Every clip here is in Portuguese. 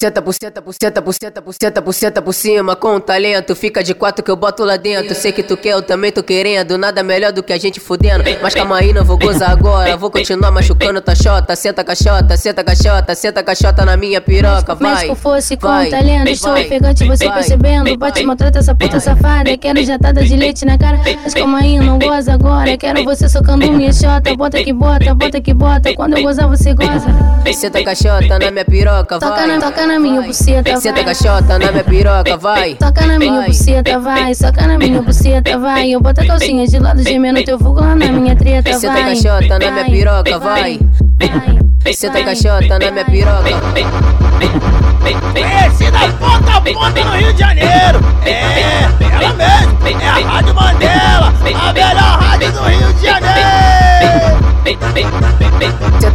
Senta por senta por senta por senta por senta por senta por cima com talento. Fica de quatro que eu boto lá dentro. Sei que tu quer, eu também tô querendo. Nada melhor do que a gente fudendo. Mas calma aí, não vou gozar agora. Vou continuar machucando tua chota. Senta caixota, senta caixota, senta caixota na minha piroca. Vai. Mas fosse com vai, talento, estou ofegante, você vai, percebendo. Bate, maltrata essa puta safada. Quero jatada de leite na cara. Mas calma aí, não goza agora. Quero você socando minha chota. Bota que bota, bota que bota. Quando eu gozar, você goza. Senta caixota na minha piroca. Vai. Toca na, toca na minha buceta, vai. Senta caixota na minha piroca, vai. Toca na minha buceta, vai. Soca na minha buceta, vai. Eu boto a calcinha de lado gemendo teu fogo lá na minha treta, vai. Senta caixota na minha piroca, vai. Senta caixota na minha piroca. Esse da ponta a ponta no Rio de Janeiro. É, ela mesmo. É a Rádio Mandela, a melhor rádio do Rio de Janeiro.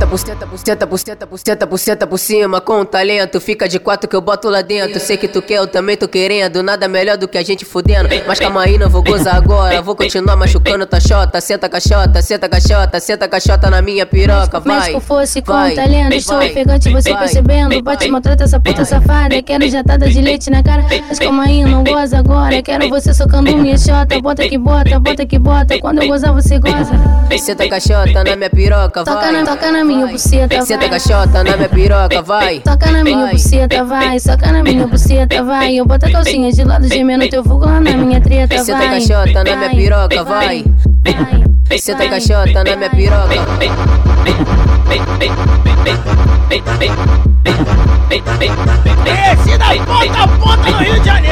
Por senta por senta por senta por cima com talento. Fica de quatro que eu boto lá dentro. Sei que tu quer, eu também tô querendo. Nada melhor do que a gente fudendo. Mas calma aí, não vou gozar agora. Vou continuar machucando tua chota. Senta caixota, senta caixota, senta caixota na minha piroca. Vai. Mas fosse com talento, estou ofegante, você percebendo. Bate, maltrata essa puta safada. Quero jatada de leite na cara. Mas calma aí, não goza agora. Quero você socando minha chota. Bota que bota, bota que bota. Quando eu gozar, você goza. Senta caixota na minha piroca, vai. Toca na, toca na minha buceta, vai. Senta caixota na minha piroca, vai. Toca na minha buceta, vai. Soca na minha buceta, vai. Eu boto a calcinha de lado gemendo teu fogo lá na minha treta, vai. Senta caixota na minha piroca, vai. Senta caixota na minha piroca. Esse da ponta a ponta no Rio de Janeiro.